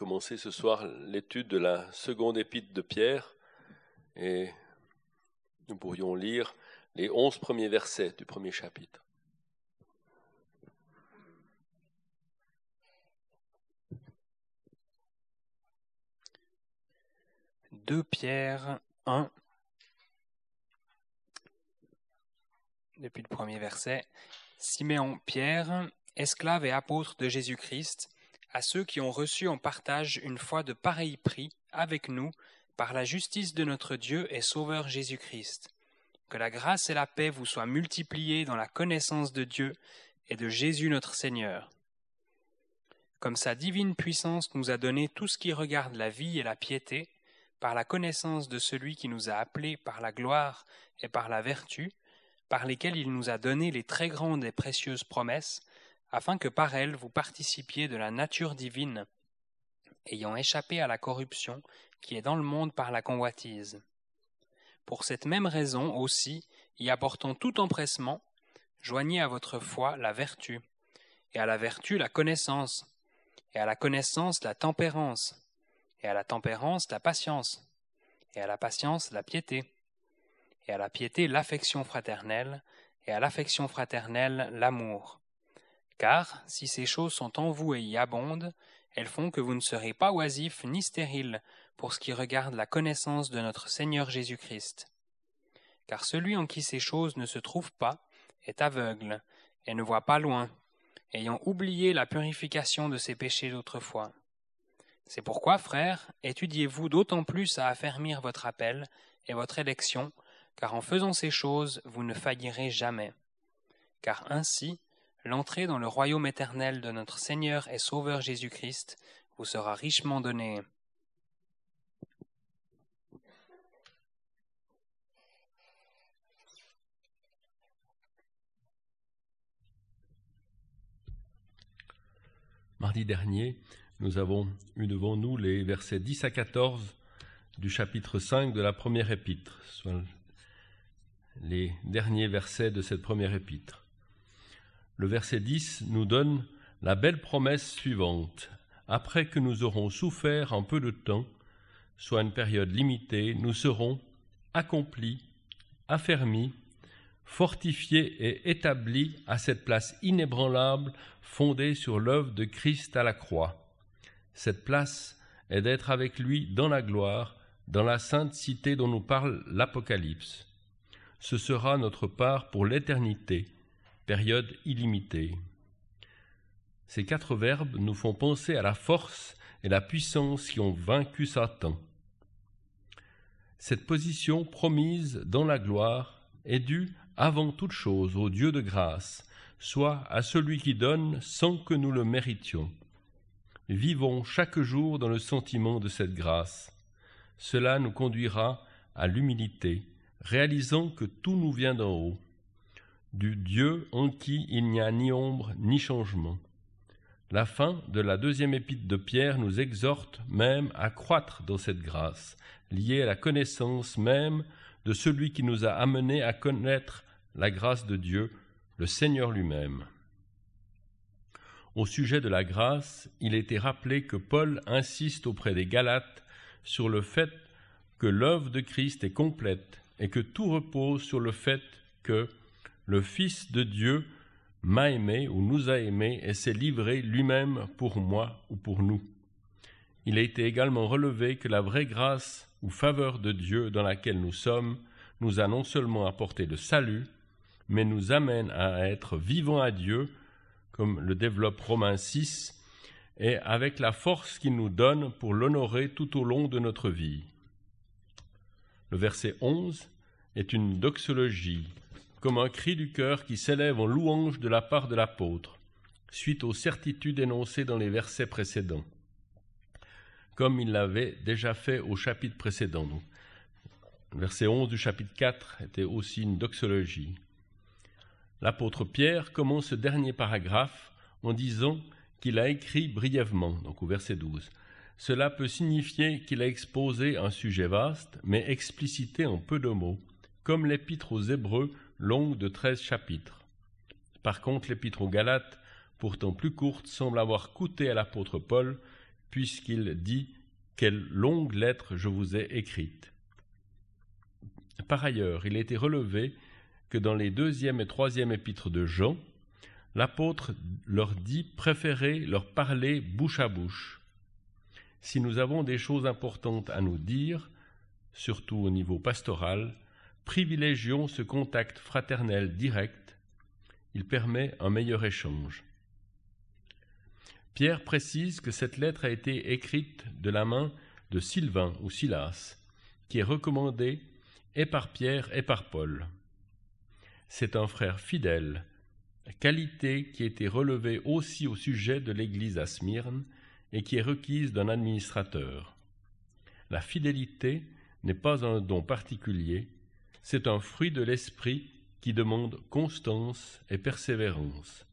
commencer ce soir l'étude de la seconde épître de Pierre et nous pourrions lire les onze premiers versets du premier chapitre. 2 Pierre 1, depuis le premier verset. Siméon Pierre, esclave et apôtre de Jésus-Christ, à ceux qui ont reçu en partage une foi de pareil prix avec nous par la justice de notre Dieu et Sauveur Jésus-Christ. Que la grâce et la paix vous soient multipliées dans la connaissance de Dieu et de Jésus notre Seigneur. Comme sa divine puissance nous a donné tout ce qui regarde la vie et la piété, par la connaissance de celui qui nous a appelés par la gloire et par la vertu, par lesquels il nous a donné les très grandes et précieuses promesses, afin que par elles vous participiez de la nature divine, ayant échappé à la corruption qui est dans le monde par la convoitise. Pour cette même raison aussi, y apportant tout empressement, joignez à votre foi la vertu, et à la vertu la connaissance, et à la connaissance la tempérance, et à la tempérance la patience, et à la patience la piété, et à la piété l'affection fraternelle, et à l'affection fraternelle l'amour. Car, si ces choses sont en vous et y abondent, elles font que vous ne serez pas oisifs ni stériles pour ce qui regarde la connaissance de notre Seigneur Jésus-Christ. Car celui en qui ces choses ne se trouvent pas est aveugle, et ne voit pas loin, ayant oublié la purification de ses péchés d'autrefois. C'est pourquoi, frères, étudiez-vous d'autant plus à affermir votre appel et votre élection, car en faisant ces choses, vous ne faillirez jamais. Car ainsi, l'entrée dans le royaume éternel de notre Seigneur et Sauveur Jésus-Christ vous sera richement donnée. Mardi dernier, nous avons eu devant nous les versets 10 à 14 du chapitre 5 de la première épître, soit les derniers versets de cette première épître. Le verset 10 nous donne la belle promesse suivante. Après que nous aurons souffert un peu de temps, soit une période limitée, nous serons accomplis, affermis, fortifiés et établis à cette place inébranlable fondée sur l'œuvre de Christ à la croix. Cette place est d'être avec lui dans la gloire, dans la sainte cité dont nous parle l'Apocalypse. Ce sera notre part pour l'éternité, période illimitée. Ces quatre verbes nous font penser à la force et la puissance qui ont vaincu Satan. Cette position promise dans la gloire est due avant toute chose au Dieu de grâce, soit à celui qui donne sans que nous le méritions vivons chaque jour dans le sentiment de cette grâce. Cela nous conduira à l'humilité, réalisant que tout nous vient d'en haut, du Dieu en qui il n'y a ni ombre ni changement. La fin de la deuxième épître de Pierre nous exhorte même à croître dans cette grâce, liée à la connaissance même de celui qui nous a amenés à connaître la grâce de Dieu, le Seigneur lui-même. Au sujet de la grâce, il était rappelé que Paul insiste auprès des Galates sur le fait que l'œuvre de Christ est complète et que tout repose sur le fait que le Fils de Dieu m'a aimé ou nous a aimés et s'est livré lui-même pour moi ou pour nous. Il a été également relevé que la vraie grâce ou faveur de Dieu dans laquelle nous sommes nous a non seulement apporté le salut, mais nous amène à être vivants à Dieu comme le développe Romains 6, et avec la force qu'il nous donne pour l'honorer tout au long de notre vie. Le verset 11 est une doxologie, comme un cri du cœur qui s'élève en louange de la part de l'apôtre, suite aux certitudes énoncées dans les versets précédents, comme il l'avait déjà fait au chapitre précédent. Le verset 11 du chapitre 4 était aussi une doxologie. L'apôtre Pierre commence ce dernier paragraphe en disant qu'il a écrit brièvement, donc au verset 12. Cela peut signifier qu'il a exposé un sujet vaste, mais explicité en peu de mots, comme l'épître aux Hébreux, longue de treize chapitres. Par contre, l'épître aux Galates, pourtant plus courte, semble avoir coûté à l'apôtre Paul puisqu'il dit Quelle longue lettre je vous ai écrite. Par ailleurs, il a été relevé que dans les deuxième et troisième épîtres de Jean, l'apôtre leur dit préférer leur parler bouche à bouche. Si nous avons des choses importantes à nous dire, surtout au niveau pastoral, privilégions ce contact fraternel direct. Il permet un meilleur échange. Pierre précise que cette lettre a été écrite de la main de Sylvain ou Silas, qui est recommandé et par Pierre et par Paul. C'est un frère fidèle, qualité qui été relevée aussi au sujet de l'Église à Smyrne et qui est requise d'un administrateur. La fidélité n'est pas un don particulier, c'est un fruit de l'esprit qui demande constance et persévérance.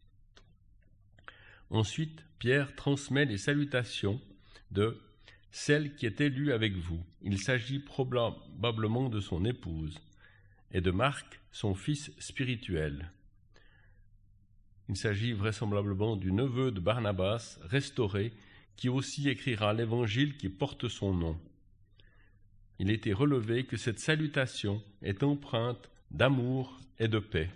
Ensuite, Pierre transmet les salutations de celle qui est élue avec vous. Il s'agit probablement de son épouse et de Marc, son fils spirituel. Il s'agit vraisemblablement du neveu de Barnabas, restauré, qui aussi écrira l'évangile qui porte son nom. Il était relevé que cette salutation est empreinte d'amour et de paix.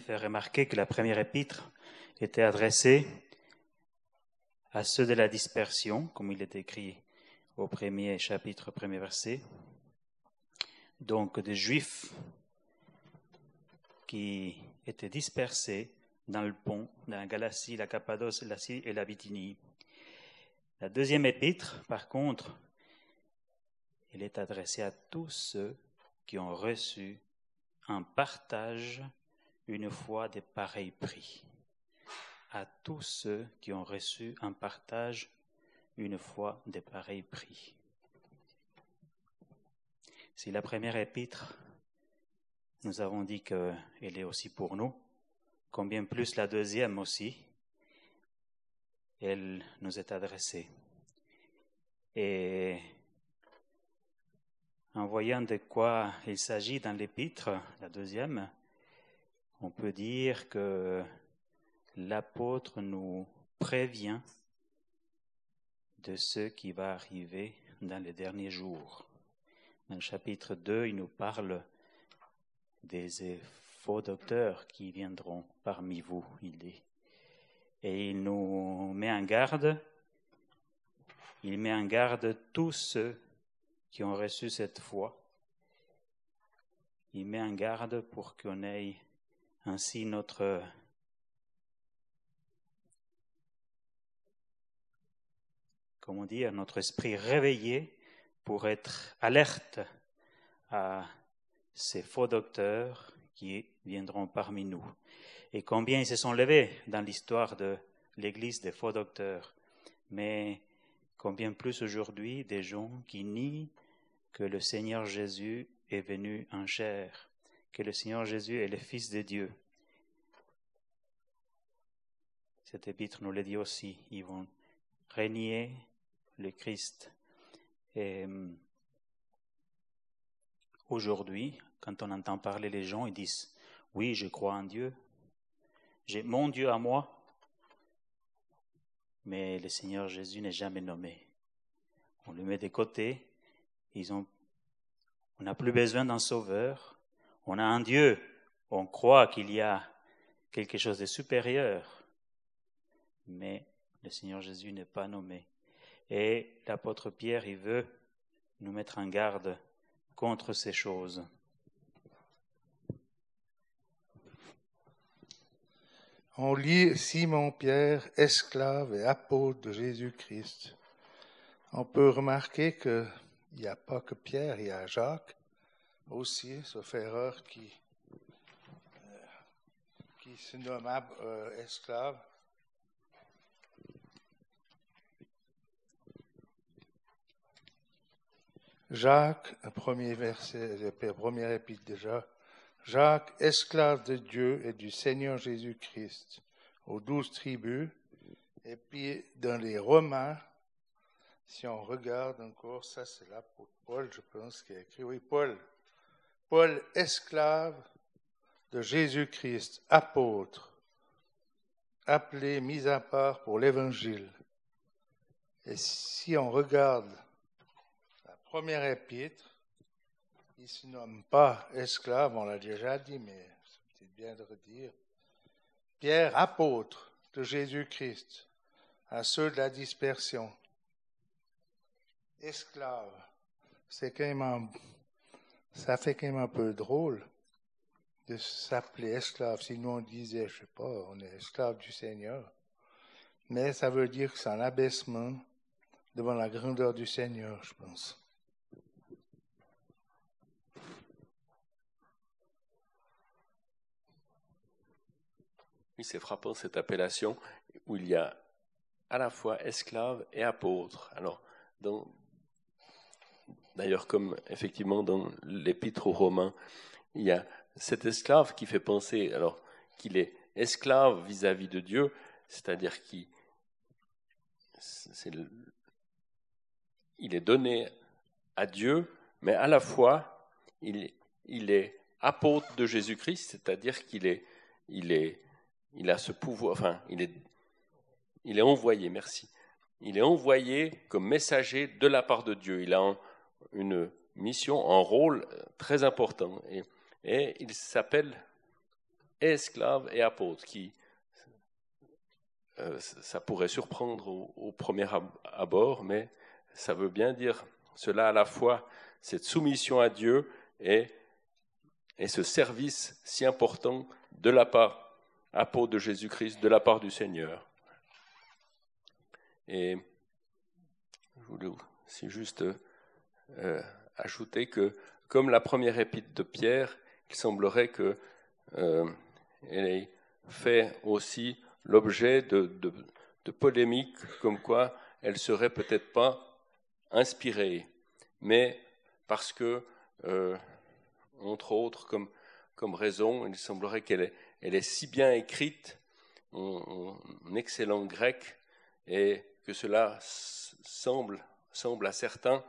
fait remarquer que la première épître était adressée à ceux de la dispersion, comme il est écrit au premier chapitre, premier verset. Donc des juifs qui étaient dispersés dans le pont, dans la Galatie, la Cappadoce, la Syrie et la Bithynie. La deuxième épître, par contre, elle est adressée à tous ceux qui ont reçu un partage une fois de pareils prix à tous ceux qui ont reçu un partage une fois de pareils prix. Si la première épître, nous avons dit qu'elle est aussi pour nous, combien plus la deuxième aussi, elle nous est adressée. Et en voyant de quoi il s'agit dans l'épître, la deuxième, on peut dire que l'apôtre nous prévient de ce qui va arriver dans les derniers jours. Dans le chapitre 2, il nous parle des faux docteurs qui viendront parmi vous, il dit. Et il nous met en garde, il met en garde tous ceux qui ont reçu cette foi. Il met en garde pour qu'on ait ainsi notre comment dire, notre esprit réveillé pour être alerte à ces faux docteurs qui viendront parmi nous. Et combien ils se sont levés dans l'histoire de l'Église des faux docteurs. Mais combien plus aujourd'hui des gens qui nient que le Seigneur Jésus est venu en chair, que le Seigneur Jésus est le Fils de Dieu. Cet épître nous le dit aussi, ils vont régner le Christ. Et hum, aujourd'hui, quand on entend parler les gens, ils disent Oui, je crois en Dieu, j'ai mon Dieu à moi, mais le Seigneur Jésus n'est jamais nommé. On le met de côté, ils ont, on n'a plus besoin d'un sauveur, on a un Dieu, on croit qu'il y a quelque chose de supérieur, mais le Seigneur Jésus n'est pas nommé. Et l'apôtre Pierre, il veut nous mettre en garde contre ces choses. On lit Simon-Pierre, esclave et apôtre de Jésus-Christ. On peut remarquer qu'il n'y a pas que Pierre, il y a Jacques aussi, sauf erreur, qui, euh, se nomme euh, esclave. Jacques, premier verset, le premier épître déjà. Jacques, esclave de Dieu et du Seigneur Jésus-Christ, aux douze tribus. Et puis dans les Romains, si on regarde encore, ça c'est pour Paul, je pense, qui a écrit, oui, Paul, Paul, esclave de Jésus-Christ, apôtre, appelé, mis à part pour l'Évangile. Et si on regarde la première épître, il ne se nomme pas esclave, on l'a déjà dit, mais c'est bien de redire. Pierre, apôtre de Jésus-Christ, à ceux de la dispersion. Esclave, c'est quand même ça fait quand même un peu drôle de s'appeler esclave. Sinon, on disait, je sais pas, on est esclave du Seigneur. Mais ça veut dire que c'est un abaissement devant la grandeur du Seigneur, je pense. Oui, c'est frappant cette appellation où il y a à la fois esclave et apôtre. Alors, d'ailleurs, comme effectivement dans l'épître aux Romains, il y a cet esclave qui fait penser alors qu'il est esclave vis-à-vis de Dieu, c'est-à-dire qu'il il est donné à Dieu, mais à la fois il, est apôtre de Jésus-Christ, c'est-à-dire qu'il est, il est, il a ce pouvoir, enfin, il est, envoyé, merci. Il est envoyé comme messager de la part de Dieu. Il a une mission, un rôle très important. Et, et il s'appelle esclave et apôtre, qui euh, ça pourrait surprendre au, premier abord, mais ça veut bien dire cela à la fois, cette soumission à Dieu et, et ce service si important de la part, apôtre de Jésus-Christ, de la part du Seigneur. Et je voulais aussi juste euh, ajouter que, comme la première épître de Pierre, il semblerait qu'elle euh, ait fait aussi l'objet de, de, polémiques comme quoi elle serait peut-être pas inspirée, mais parce que, euh, entre autres, comme, comme raison, il semblerait qu'elle est, elle est si bien écrite en, excellent grec et que cela semble, à certains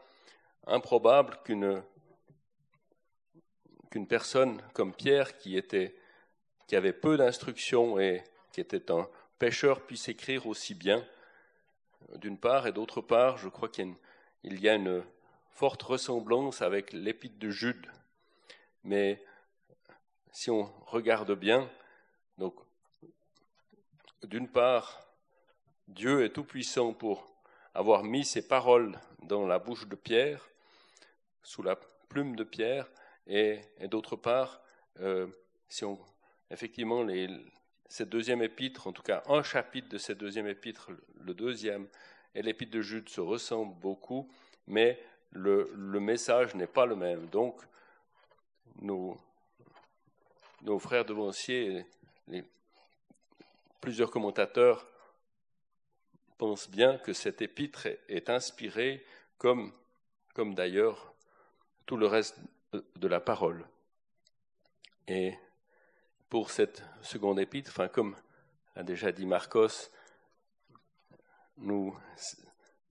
improbable qu'une personne comme Pierre, qui, qui avait peu d'instruction et qui était un pêcheur, puisse écrire aussi bien, d'une part, et d'autre part, je crois qu'il y, a une forte ressemblance avec l'épître de Jude. Mais si on regarde bien, donc, d'une part, Dieu est tout-puissant pour avoir mis ses paroles dans la bouche de Pierre, sous la plume de Pierre, et, d'autre part, euh, si on, effectivement, les, cette deuxième épître, en tout cas un chapitre de cette deuxième épître, le deuxième, et l'épître de Jude se ressemblent beaucoup, mais le, message n'est pas le même. Donc, nos, nos frères devanciers, plusieurs commentateurs pensent bien que cette épître est, inspirée, comme, comme d'ailleurs tout le reste de la parole. Et pour cette seconde épître, enfin, comme a déjà dit Marcos, nous,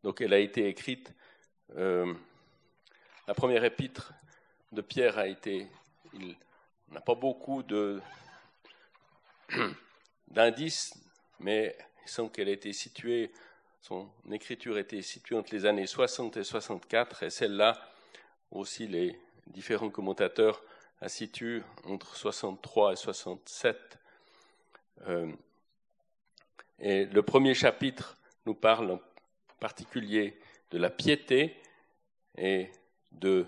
donc elle a été écrite, euh, la première épître de Pierre a été, il n'a pas beaucoup de, d'indices, mais il semble qu'elle été située, son écriture était située entre les années 60 et 64, et celle-là aussi les différents commentateurs la situent entre 63 et 67. Euh, et le premier chapitre nous parle en particulier de la piété et de,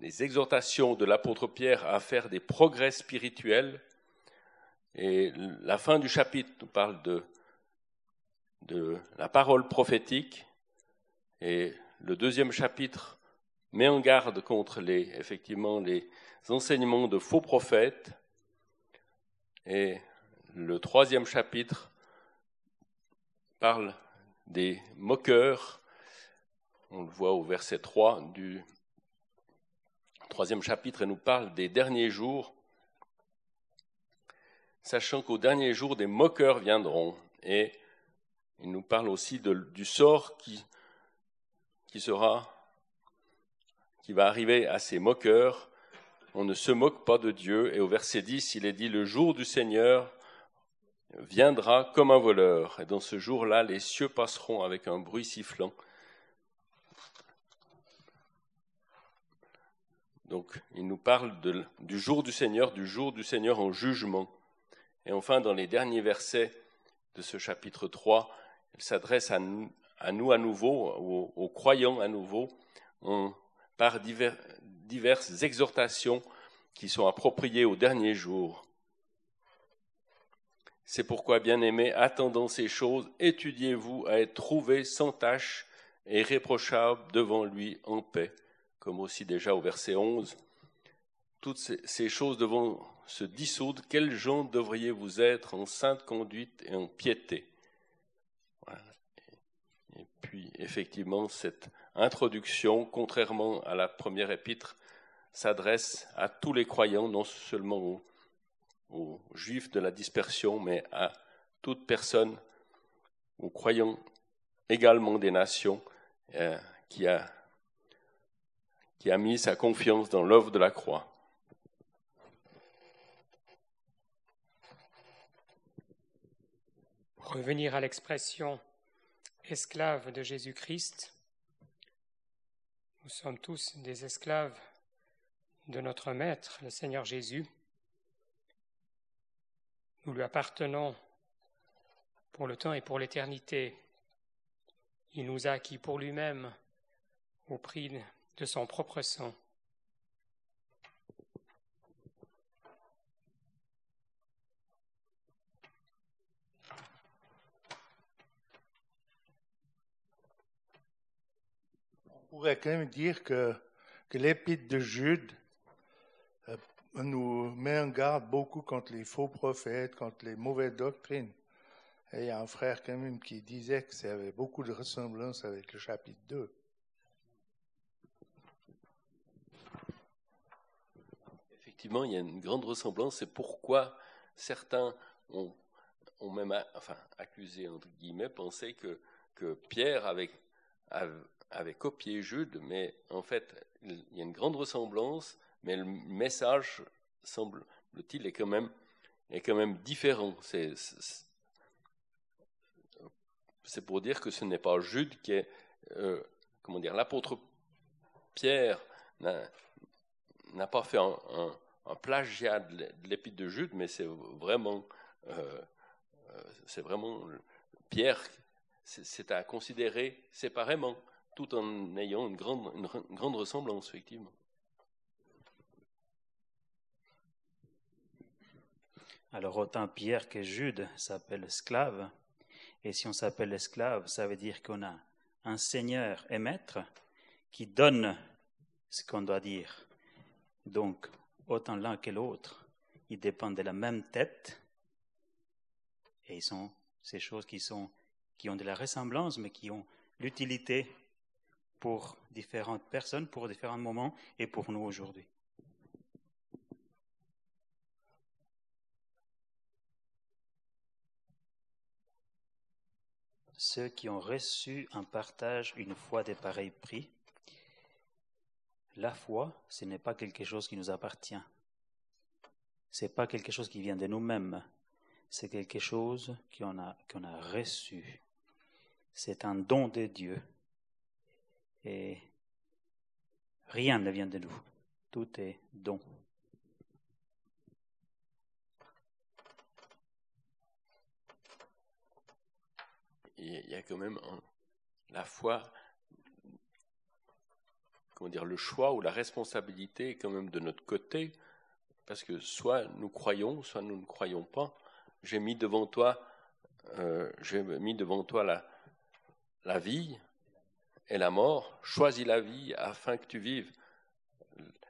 des, exhortations de l'apôtre Pierre à faire des progrès spirituels. Et la fin du chapitre nous parle de, la parole prophétique et le deuxième chapitre met en garde contre les, effectivement, les enseignements de faux prophètes. Et le troisième chapitre parle des moqueurs. On le voit au verset 3 du troisième chapitre et nous parle des derniers jours, sachant qu'au dernier jour, des moqueurs viendront. Et il nous parle aussi du sort qui qui sera, qui va arriver à ces moqueurs. On ne se moque pas de Dieu. Et au verset 10, il est dit, le jour du Seigneur viendra comme un voleur. Et dans ce jour-là, les cieux passeront avec un bruit sifflant. Donc, il nous parle du jour du Seigneur, du jour du Seigneur en jugement. Et enfin, dans les derniers versets de ce chapitre 3, il s'adresse à nous, à nouveau, aux, croyants à nouveau, par diverses exhortations qui sont appropriées aux derniers jours. C'est pourquoi, bien-aimés, attendant ces choses, étudiez-vous à être trouvés sans tache et irréprochables devant lui en paix, comme aussi déjà au verset 11. Toutes ces choses devront se dissoudre. Quels gens devriez-vous être en sainte conduite et en piété? Et puis, effectivement, cette introduction, contrairement à la première épître, s'adresse à tous les croyants, non seulement aux aux juifs de la dispersion, mais à toute personne, aux croyants également des nations, euh, qui, a, qui a mis sa confiance dans l'œuvre de la croix. revenir à l'expression esclave de Jésus-Christ, nous sommes tous des esclaves de notre Maître, le Seigneur Jésus. Nous lui appartenons pour le temps et pour l'éternité. Il nous a acquis pour lui-même au prix son propre sang. On pourrait quand même dire que, que l'épître de Jude nous met en garde beaucoup contre les faux prophètes, contre les mauvaises doctrines. Et il y a un frère quand même qui disait que ça avait beaucoup de ressemblances avec le chapitre 2. Effectivement, il y a une grande ressemblance. C'est pourquoi certains ont, même enfin, accusé, entre guillemets, pensé que, que Pierre avait, copié Jude, mais en fait, il y a une grande ressemblance mais le message, semble-t-il, est quand même, est quand même différent. C'est, c'est pour dire que ce n'est pas Jude qui est, euh, comment dire, l'apôtre Pierre n'a, pas fait un, plagiat de l'épître de Jude, mais c'est vraiment, euh, euh, c'est vraiment Pierre, c'est, à considérer séparément, tout en ayant une grande, une grande ressemblance, effectivement. Alors autant Pierre que Jude s'appellent esclaves. Et si on s'appelle esclave, ça veut dire qu'on a un seigneur et maître qui donne ce qu'on doit dire. Donc, autant l'un que l'autre, ils dépendent de la même tête. Et ils sont ces choses qui, sont, qui ont de la ressemblance, mais qui ont l'utilité pour différentes personnes, pour différents moments et pour nous aujourd'hui. ceux qui ont reçu un partage une foi de pareils prix, la foi, ce n'est pas quelque chose qui nous appartient. Ce n'est pas quelque chose qui vient de nous-mêmes. C'est quelque chose qu'on a, a reçu. C'est un don de Dieu. Et rien ne vient de nous. Tout est don. il y a quand même la foi, le choix ou la responsabilité est quand même de notre côté, parce que soit nous croyons, soit nous ne croyons pas. J'ai mis devant toi, euh, j'ai mis devant toi la, vie et la mort. Choisis la vie afin que tu vives.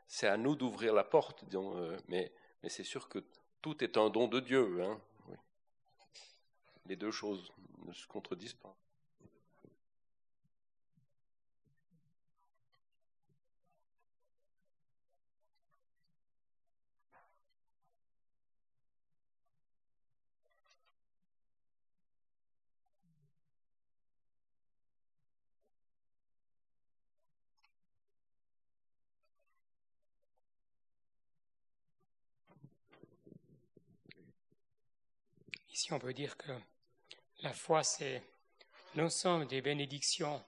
C'est à nous d'ouvrir la porte, euh, mais, mais c'est sûr que tout est un don de Dieu. Hein, Les deux choses ne se contredisent pas. Ici, on peut dire que la foi, c'est l'ensemble des bénédictions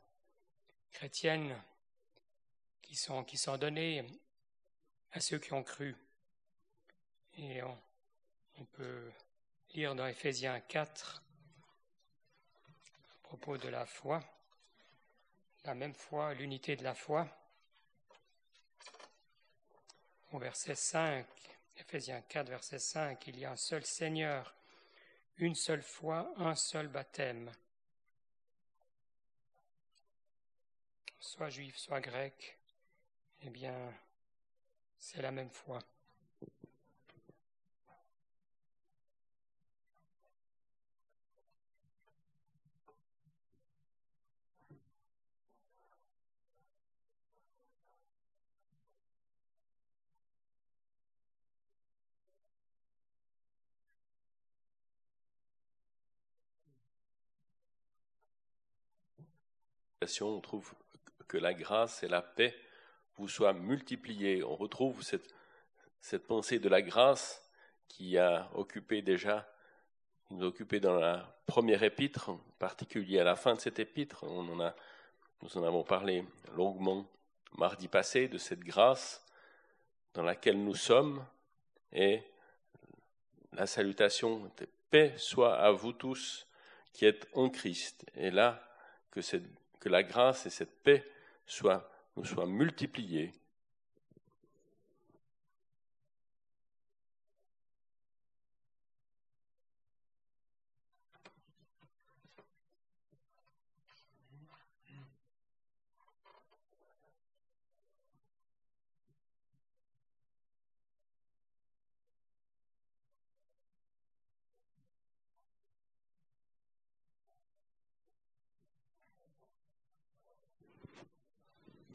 chrétiennes qui sont, données à ceux qui ont cru. Et on, on peut lire dans Éphésiens 4 à propos de la foi, la même foi, l'unité de la foi. Au verset 5, Éphésiens 4, verset 5, il y a un seul Seigneur, une seule foi, un seul baptême. Soit juif, soit grec, eh bien, c'est la même foi. On trouve que la grâce et la paix vous soient multipliées. On retrouve cette, pensée de la grâce qui a occupé déjà, qui nous a occupé dans la première épître, en particulier à la fin de cette épître. Nous en avons parlé longuement mardi passé de cette grâce dans laquelle nous sommes et la salutation de paix soit à vous tous qui êtes en Christ. Et là, que cette que la grâce et cette paix nous soient multipliées.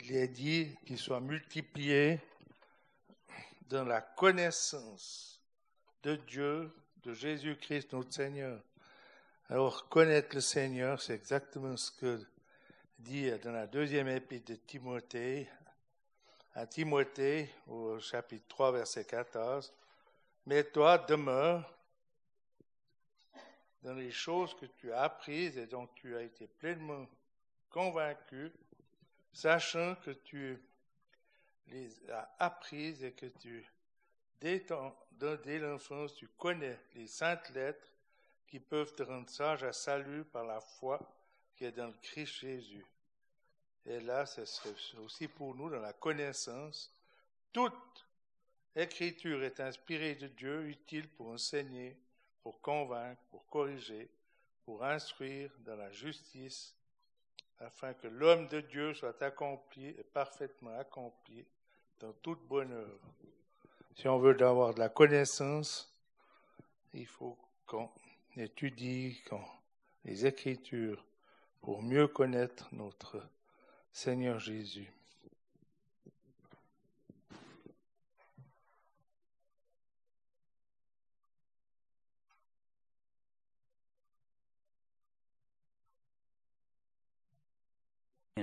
Il est dit qu'il soit multiplié dans la connaissance de Dieu, de Jésus-Christ, notre Seigneur. Alors, connaître le Seigneur, c'est exactement ce que dit dans la deuxième épître de Timothée, à Timothée, au chapitre 3, verset 14. Mais toi, demeure dans les choses que tu as apprises et dont tu as été pleinement convaincu, sachant que tu les as apprises et que tu, dès, l'enfance, tu connais les saintes lettres qui peuvent te rendre sage à salut par la foi qui est dans le Christ Jésus. Et là, ce serait aussi pour nous dans la connaissance. Toute écriture est inspirée de Dieu, utile pour enseigner, pour convaincre, pour corriger, pour instruire dans la justice, afin que l'homme de Dieu soit accompli et parfaitement accompli dans toute bonne œuvre. Si on veut avoir de la connaissance, il faut qu'on étudie les Écritures pour mieux connaître notre Seigneur Jésus.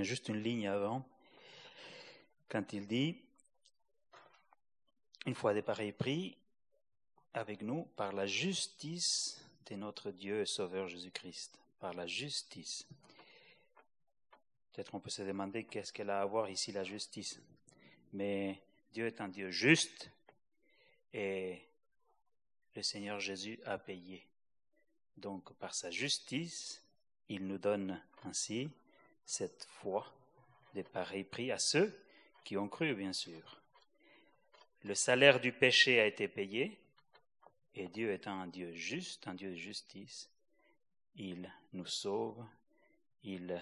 Juste une ligne avant, quand il dit, une fois des pareils pris avec nous par la justice de notre Dieu et Sauveur Jésus-Christ, par la justice. Peut-être on peut se demander qu'est-ce qu'elle a à voir ici la justice. Mais Dieu est un Dieu juste et le Seigneur Jésus a payé. Donc par sa justice, il nous donne ainsi cette foi des pareils prix à ceux qui ont cru, bien sûr. Le salaire du péché a été payé, et Dieu étant un Dieu juste, un Dieu de justice, il nous sauve, il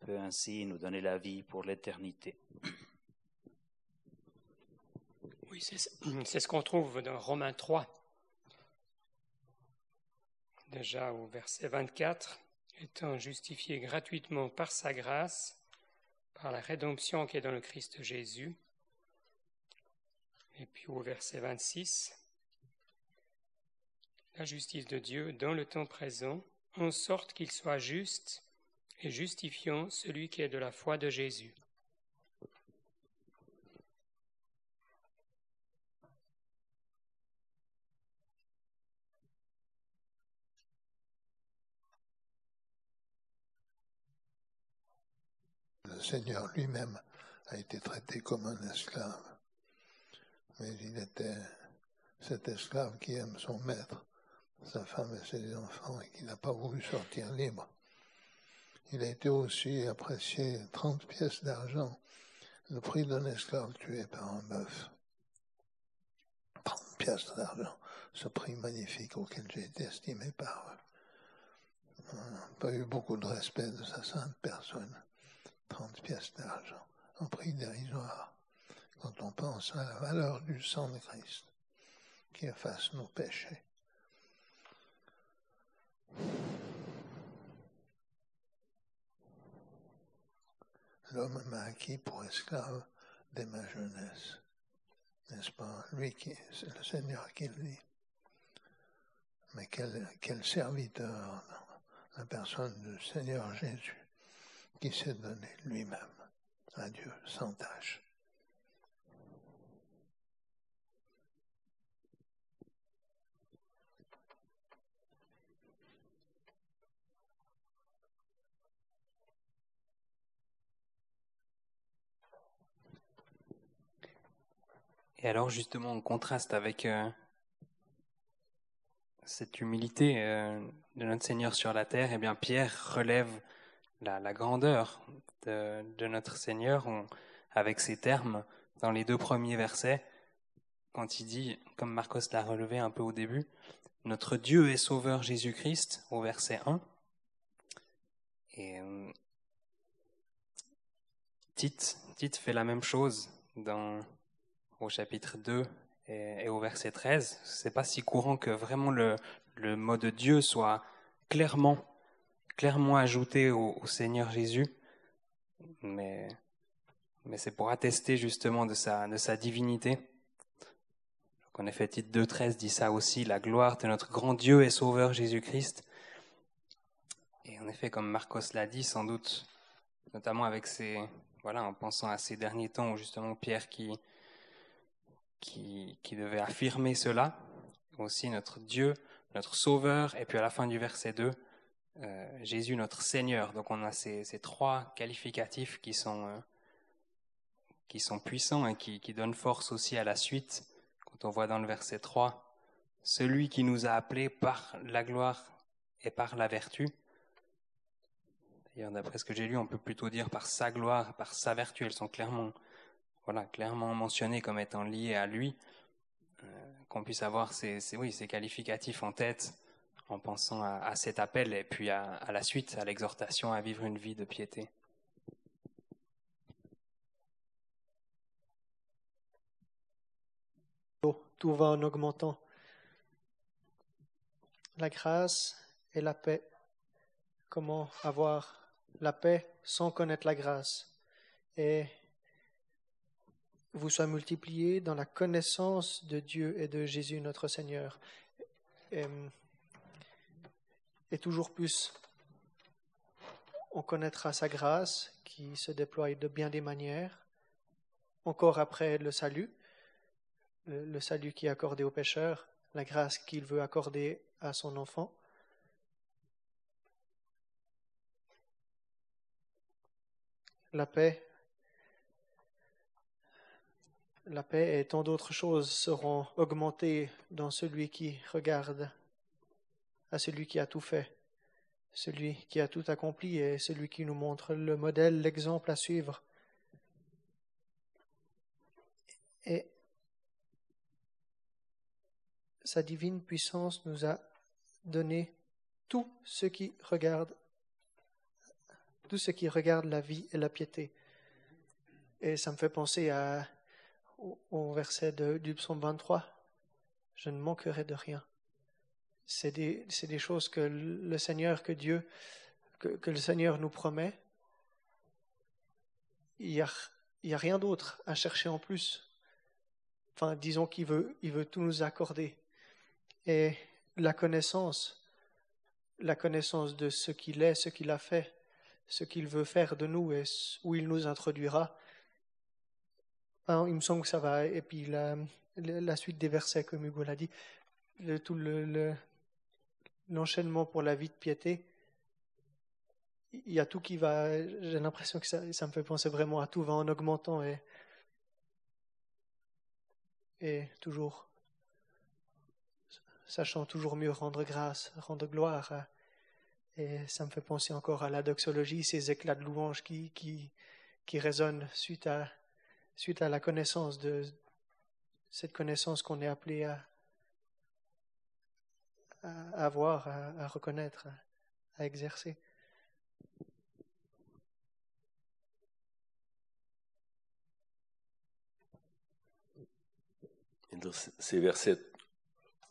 peut ainsi nous donner la vie pour l'éternité. Oui, c'est ce qu'on trouve dans Romains 3, déjà au verset 24 étant justifié gratuitement par sa grâce, par la rédemption qui est dans le Christ Jésus. Et puis au verset 26, la justice de Dieu dans le temps présent, en sorte qu'il soit juste et justifiant celui qui est de la foi de Jésus. Le Seigneur lui-même a été traité comme un esclave. Mais il était cet esclave qui aime son maître, sa femme et ses enfants, et qui n'a pas voulu sortir libre. Il a été aussi apprécié 30 pièces d'argent, le prix d'un esclave tué par un bœuf. 30 pièces d'argent, ce prix magnifique auquel j'ai été estimé par eux. On n'a pas eu beaucoup de respect de sa sainte personne. 30 pièces d'argent, un prix dérisoire, quand on pense à la valeur du sang de Christ qui efface nos péchés. L'homme m'a acquis pour esclave dès ma jeunesse. N'est-ce pas? Lui qui, c'est le Seigneur qui le dit. Mais quel, quel serviteur, la personne du Seigneur Jésus, qui s'est donné lui-même à Dieu sans tâche. Et alors justement, en contraste avec euh, cette humilité euh, de notre Seigneur sur la terre, eh bien Pierre relève la, grandeur de, notre Seigneur avec ces termes dans les deux premiers versets, quand il dit, comme Marcos l'a relevé un peu au début, notre Dieu est Sauveur Jésus-Christ au verset 1. Et euh, Tite, Tite fait la même chose dans au chapitre 2 et, et au verset 13. C'est pas si courant que vraiment le mot de Dieu soit clairement, clairement ajouté au, Seigneur Jésus. Mais, mais c'est pour attester justement de sa, de sa divinité. Donc en effet, titre 2.13 dit ça aussi, la gloire de notre grand Dieu et Sauveur Jésus-Christ. Et en effet, comme Marcos l'a dit, sans doute, notamment avec ces, voilà, en pensant à ces derniers temps où justement Pierre qui, qui, qui devait affirmer cela, aussi notre Dieu, notre Sauveur, et puis à la fin du verset 2, euh, Jésus notre Seigneur. Donc on a ces, trois qualificatifs qui sont, euh, qui sont puissants et qui, donnent force aussi à la suite. Quand on voit dans le verset 3, celui qui nous a appelés par la gloire et par la vertu. D'ailleurs, d'après ce que j'ai lu, on peut plutôt dire par sa gloire, par sa vertu. Elles sont clairement, voilà, clairement mentionnées comme étant liées à lui. Euh, qu'on puisse avoir ces, oui, ces qualificatifs en tête en pensant à, cet appel et puis à, la suite, à l'exhortation à vivre une vie de piété. Tout va en augmentant. La grâce et la paix. Comment avoir la paix sans connaître la grâce? Et vous soit multiplié dans la connaissance de Dieu et de Jésus notre Seigneur. Et, et toujours plus, on connaîtra sa grâce qui se déploie de bien des manières, encore après le salut, le, salut qui est accordé aux pécheurs, la grâce qu'il veut accorder à son enfant. La paix, la paix et tant d'autres choses seront augmentées dans celui qui regarde à celui qui a tout fait, celui qui a tout accompli et celui qui nous montre le modèle, l'exemple à suivre. Et sa divine puissance nous a donné tout ce qui regarde tout ce qui regarde la vie et la piété. Et ça me fait penser à, au, verset de, du psaume 23. Je ne manquerai de rien c'est des, des choses que le Seigneur, que Dieu, que, que le Seigneur nous promet. Il n'y a, a rien d'autre à chercher en plus. Enfin, disons qu'il veut, il veut tout nous accorder. Et la connaissance, la connaissance de ce qu'il est, ce qu'il a fait, ce qu'il veut faire de nous et où il nous introduira. il me semble que ça va. Et puis la, la suite des versets, comme Hugo l'a dit, le, tout le, l'enchaînement pour la vie de piété, il y a tout qui va. J'ai l'impression que ça, me fait penser vraiment à tout va en augmentant et, et toujours sachant toujours mieux rendre grâce, rendre gloire. Et ça me fait penser encore à la doxologie, ces éclats de louange qui, qui, qui résonnent suite à, suite à la connaissance de cette connaissance qu'on est appelé à, à avoir, à, reconnaître, à, exercer. dans ces versets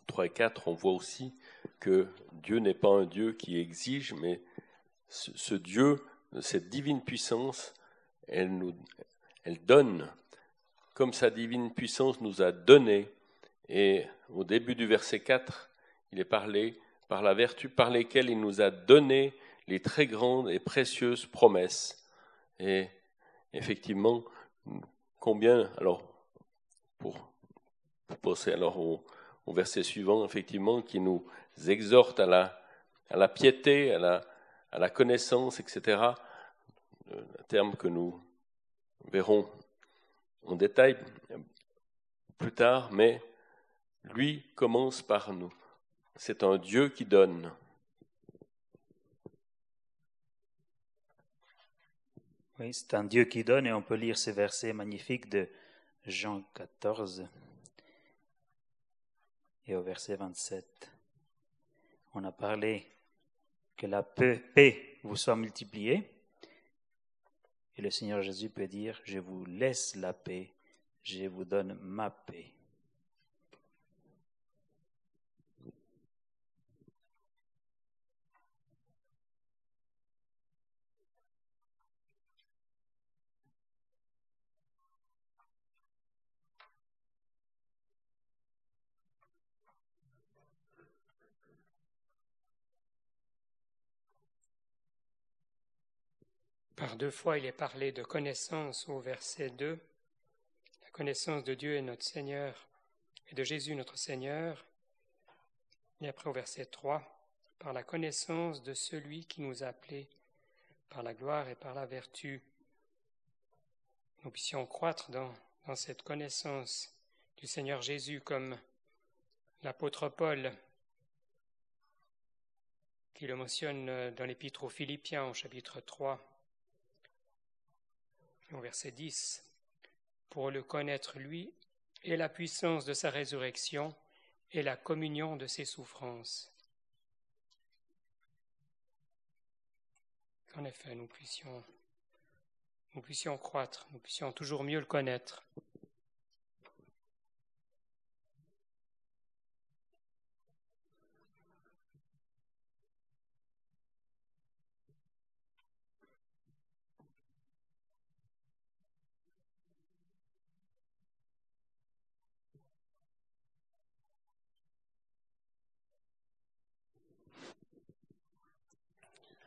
3 et 4, on voit aussi que Dieu n'est pas un Dieu qui exige, mais ce, Dieu, cette divine puissance, elle, nous, elle donne, comme sa divine puissance nous a donné. Et au début du verset 4, il est parlé par la vertu par lesquelles il nous a donné les très grandes et précieuses promesses. Et effectivement, combien, alors, pour, pour passer alors au, verset suivant, effectivement, qui nous exhorte à la, piété, à la, à la connaissance, etc. Un terme que nous verrons en détail plus tard, mais lui commence par nous. C'est un Dieu qui donne. Oui, c'est un Dieu qui donne et on peut lire ces versets magnifiques de Jean 14 et au verset 27. On a parlé que la paix vous soit multipliée. Et le Seigneur Jésus peut dire, je vous laisse la paix, je vous donne ma paix. Par deux fois, il est parlé de connaissance au verset 2, la connaissance de Dieu et notre Seigneur, et de Jésus notre Seigneur. Et après au verset 3, par la connaissance de celui qui nous a appelés par la gloire et par la vertu. Nous puissions croître dans, dans cette connaissance du Seigneur Jésus comme l'apôtre Paul qui le mentionne dans l'épître aux Philippiens au chapitre 3 au verset 10, pour le connaître lui et la puissance de sa résurrection et la communion de ses souffrances. Qu'en effet, nous puissions, nous puissions croître, nous puissions toujours mieux le connaître.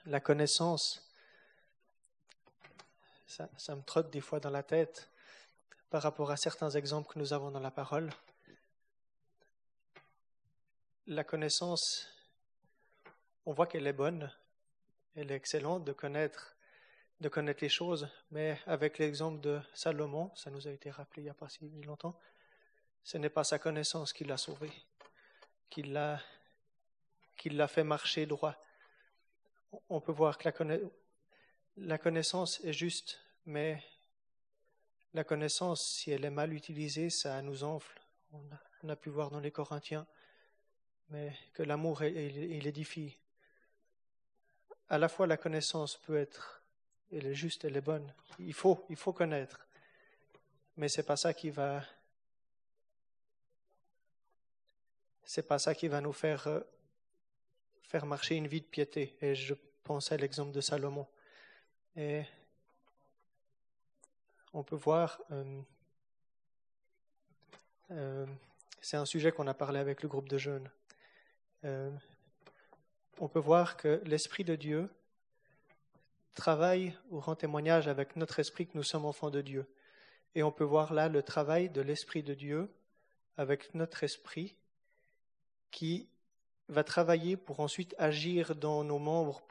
La connaissance, ça, me trotte des fois dans la tête par rapport à certains exemples que nous avons dans la parole. La connaissance, on voit qu'elle est bonne, elle est excellente de connaître, de connaître les choses, mais avec l'exemple de Salomon, ça nous a été rappelé il n'y a pas si longtemps, ce n'est pas sa connaissance qui l'a sauvé, qui l'a, qui l'a fait marcher droit on peut voir que la, connaissance est juste, mais la connaissance, si elle est mal utilisée, ça nous enfle. On a, pu voir dans les Corinthiens, mais que l'amour, il, édifie. À la fois, la connaissance peut être, elle est juste, elle est bonne. Il faut, il faut connaître, mais c'est pas ça qui va, c'est pas ça qui va nous faire euh, faire marcher une vie de piété. Et je pense à l'exemple de Salomon. Et on peut voir, euh, euh, c'est un sujet qu'on a parlé avec le groupe de jeunes. Euh, on peut voir que l'Esprit de Dieu travaille ou rend témoignage avec notre esprit que nous sommes enfants de Dieu. Et on peut voir là le travail de l'Esprit de Dieu avec notre esprit qui va travailler pour ensuite agir dans nos membres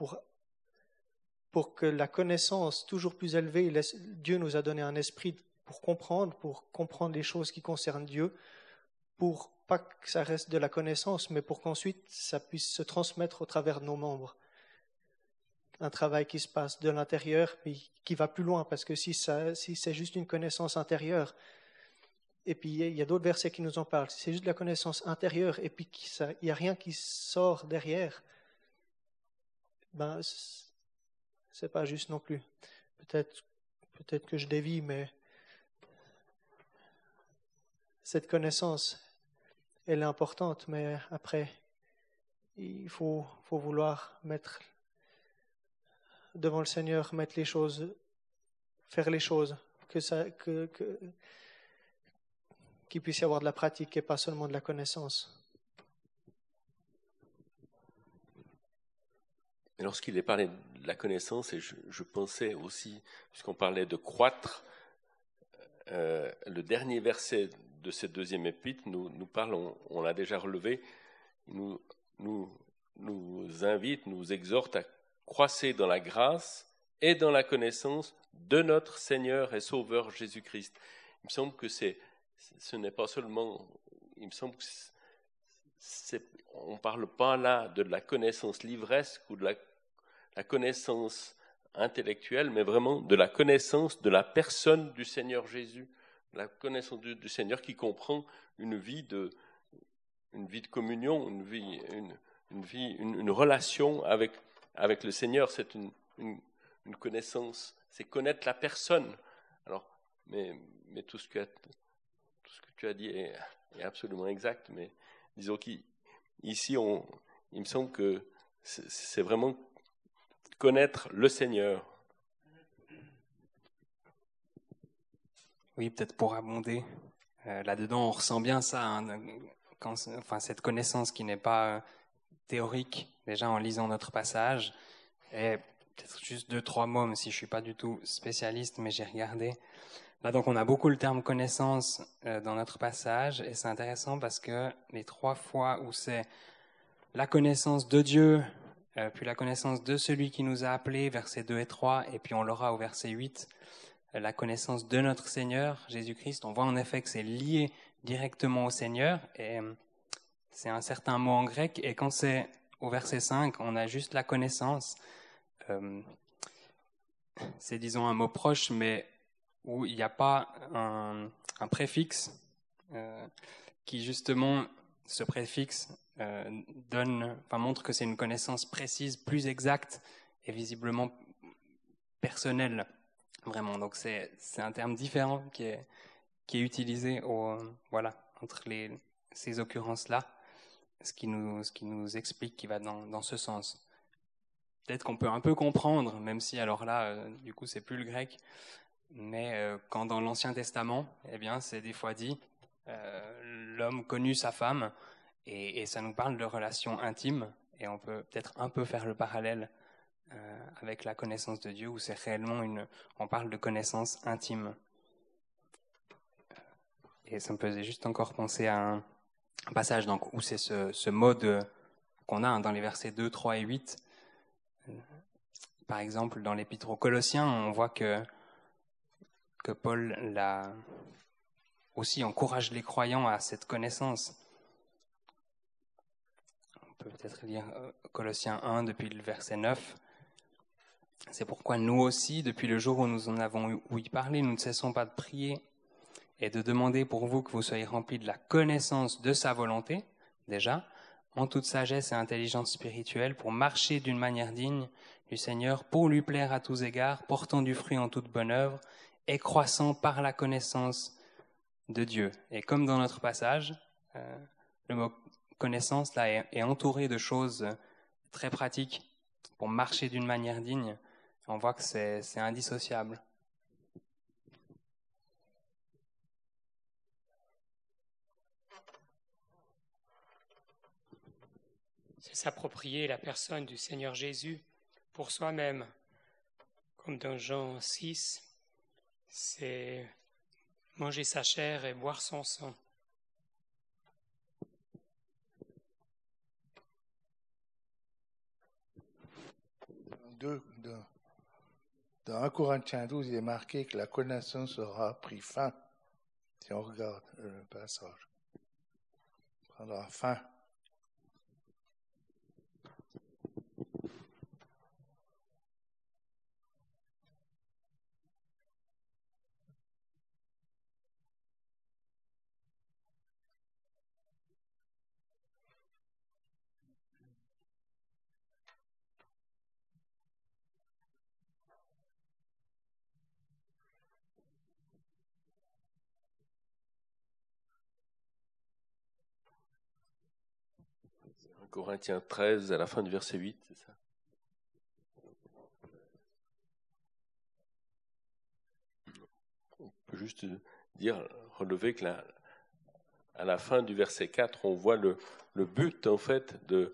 pour que la connaissance toujours plus élevée, Dieu nous a donné un esprit pour comprendre, pour comprendre les choses qui concernent Dieu, pour pas que ça reste de la connaissance, mais pour qu'ensuite ça puisse se transmettre au travers de nos membres. Un travail qui se passe de l'intérieur, mais qui va plus loin, parce que si, si c'est juste une connaissance intérieure, et puis il y a d'autres versets qui nous en parlent, c'est juste de la connaissance intérieure, et puis qu'il n'y a rien qui sort derrière, ben, c'est pas juste non plus. Peut-être, peut-être que je dévie, mais cette connaissance, elle est importante, mais après, il faut, faut vouloir mettre devant le Seigneur, mettre les choses, faire les choses, qu'il puisse y avoir de la pratique et pas seulement de la connaissance. Lorsqu'il est parlé de la connaissance, et je, pensais aussi, puisqu'on parlait de croître, euh, le dernier verset de cette deuxième épître nous, nous parle, on, on l'a déjà relevé, nous, nous, nous invite, nous exhorte à croisser dans la grâce et dans la connaissance de notre Seigneur et Sauveur Jésus-Christ. Il me semble que c'est, ce n'est pas seulement, il me semble que on ne parle pas là de la connaissance livresque ou de la, connaissance intellectuelle, mais vraiment de la connaissance de la personne du Seigneur Jésus, la connaissance du, Seigneur qui comprend une vie de, une vie de communion, une vie, une, vie, une, relation avec, avec le Seigneur. C'est une, connaissance, c'est connaître la personne. Alors, mais, mais tout ce que tu as dit est, absolument exact, mais disons qu'ici, on, il me semble que c'est vraiment connaître le Seigneur. Oui, peut-être pour abonder. Euh, Là-dedans, on ressent bien ça, hein, quand, enfin, cette connaissance qui n'est pas euh, théorique, déjà en lisant notre passage. Et peut-être juste deux, trois mots, même si je suis pas du tout spécialiste, mais j'ai regardé. Là, donc, on a beaucoup le terme connaissance euh, dans notre passage, et c'est intéressant parce que les trois fois où c'est la connaissance de Dieu, euh, puis la connaissance de celui qui nous a appelés, versets 2 et 3, et puis on l'aura au verset 8, euh, la connaissance de notre Seigneur, Jésus-Christ, on voit en effet que c'est lié directement au Seigneur, et c'est un certain mot en grec, et quand c'est au verset 5, on a juste la connaissance. C'est disons un mot proche, mais où il n'y a pas un, préfixe euh, qui justement, ce préfixe euh, donne, enfin, montre que c'est une connaissance précise, plus exacte et visiblement personnelle, vraiment. Donc c'est c'est un terme différent qui est qui est utilisé au voilà entre les ces occurrences-là, ce qui nous ce qui nous explique qui va dans dans ce sens. Peut-être qu'on peut un peu comprendre, même si alors là, euh, du coup, c'est plus le grec, mais euh, quand dans l'Ancien Testament, eh bien, c'est des fois dit, euh, l'homme connut sa femme, et, ça nous parle de relations intimes, et on peut peut-être un peu faire le parallèle euh, avec la connaissance de Dieu, où c'est réellement une, on parle de connaissance intime. Et ça me faisait juste encore penser à un, passage donc, où c'est ce, ce mode qu'on a hein, dans les versets 2, 3 et 8. Par exemple, dans l'épître aux Colossiens, on voit que que Paul l'a aussi encourage les croyants à cette connaissance. On peut peut-être lire Colossiens 1 depuis le verset 9. C'est pourquoi nous aussi, depuis le jour où nous en avons ouï parler, nous ne cessons pas de prier et de demander pour vous que vous soyez remplis de la connaissance de sa volonté, déjà, en toute sagesse et intelligence spirituelle, pour marcher d'une manière digne du Seigneur, pour lui plaire à tous égards, portant du fruit en toute bonne œuvre, et croissant par la connaissance de Dieu. Et comme dans notre passage, euh, le mot connaissance là est, est, entouré de choses très pratiques pour marcher d'une manière digne. On voit que c'est indissociable. C'est s'approprier la personne du Seigneur Jésus pour soi-même. Comme dans Jean 6, c'est manger sa chair et boire son sang. Dans 1 Corinthiens 12, il est marqué que la connaissance aura pris fin. Si on regarde le passage, prendra fin. Corinthiens 13, à la fin du verset 8, c'est ça? On peut juste dire, relever que là, à la fin du verset 4, on voit le, but en fait de,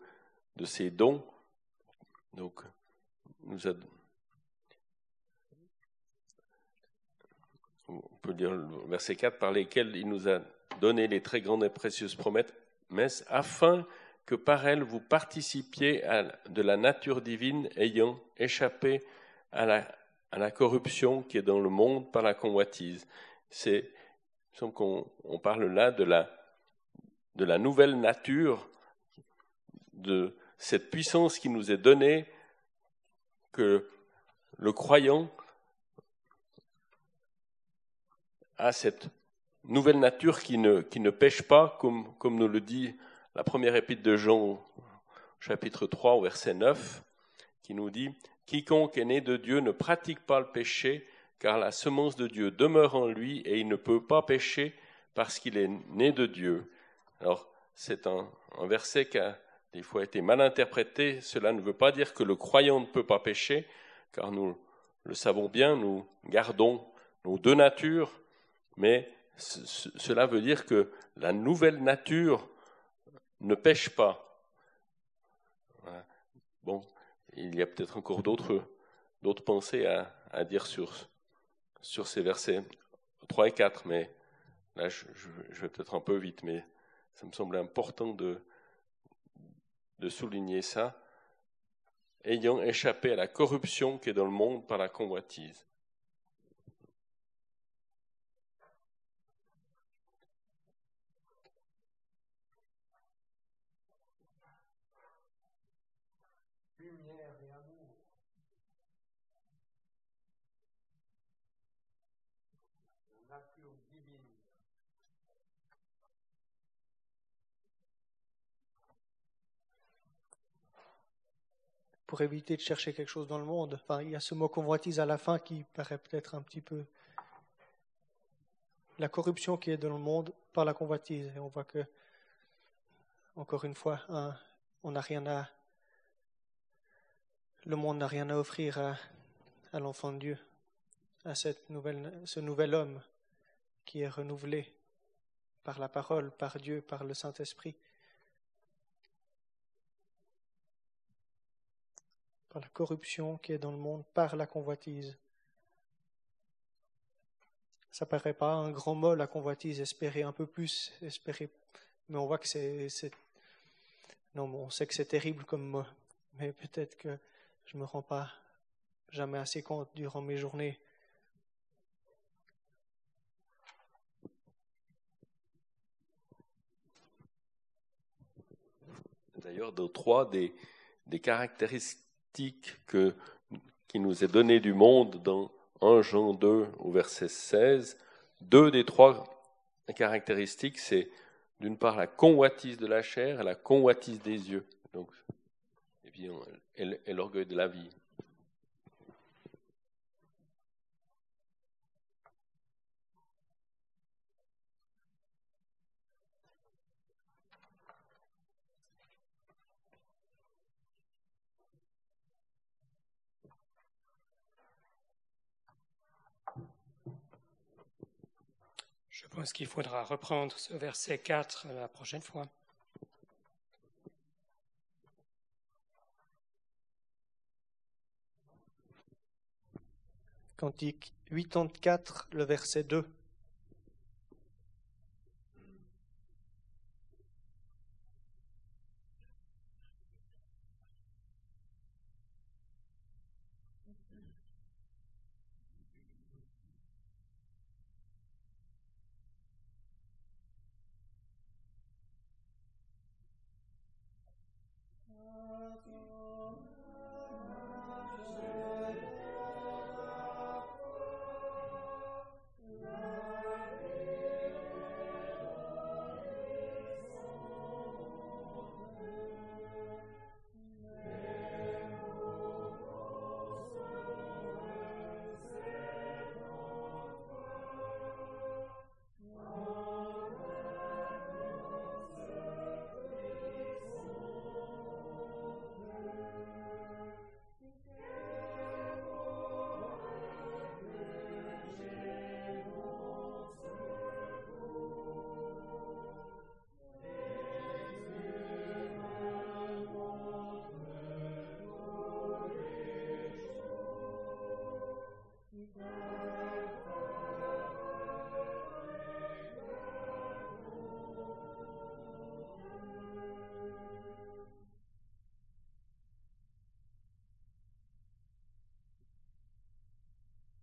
de ces dons. Donc, nous a, on peut dire le verset 4 par lesquels il nous a donné les très grandes et précieuses promesses afin que par elle vous participiez à, de la nature divine ayant échappé à la, corruption qui est dans le monde par la convoitise. C'est qu'on on parle là de la, nouvelle nature, de cette puissance qui nous est donnée, que le croyant a cette nouvelle nature qui ne, qui pêche pas, comme nous le dit la première épître de Jean, chapitre 3, au verset 9, qui nous dit Quiconque est né de Dieu ne pratique pas le péché, car la semence de Dieu demeure en lui et il ne peut pas pécher parce qu'il est né de Dieu. Alors, c'est un, un, verset qui a des fois été mal interprété. Cela ne veut pas dire que le croyant ne peut pas pécher, car nous le savons bien, nous gardons nos deux natures, mais cela veut dire que la nouvelle nature ne pêche pas. Bon, il y a peut-être encore d'autres, pensées à, dire sur, ces versets 3 et 4, mais là je, je vais peut-être un peu vite, mais ça me semble important de, de souligner ça, ayant échappé à la corruption qui est dans le monde par la convoitise. Pour éviter de chercher quelque chose dans le monde. Enfin, il y a ce mot convoitise à la fin qui paraît peut-être un petit peu la corruption qui est dans le monde par la convoitise. Et on voit que, encore une fois, on n'a rien à, le monde n'a rien à offrir à, à l'enfant de Dieu, à cette nouvelle, ce nouvel homme qui est renouvelé par la parole, par Dieu, par le Saint-Esprit. La corruption qui est dans le monde, par la convoitise. Ça paraît pas un grand mot, la convoitise, espérer un peu plus, espérer, mais on voit que c'est, non, on sait que c'est terrible comme mot, mais peut-être que je me rends pas jamais assez compte durant mes journées. D'ailleurs, dans trois des, des caractéristiques que, qui nous est donné du monde dans 1 Jean 2 au verset 16, deux des trois caractéristiques, c'est d'une part la convoitise de la chair et la convoitise des yeux. Donc, et et l'orgueil de la vie. Je pense qu'il faudra reprendre ce verset 4 la prochaine fois. Cantique 84, le verset 2.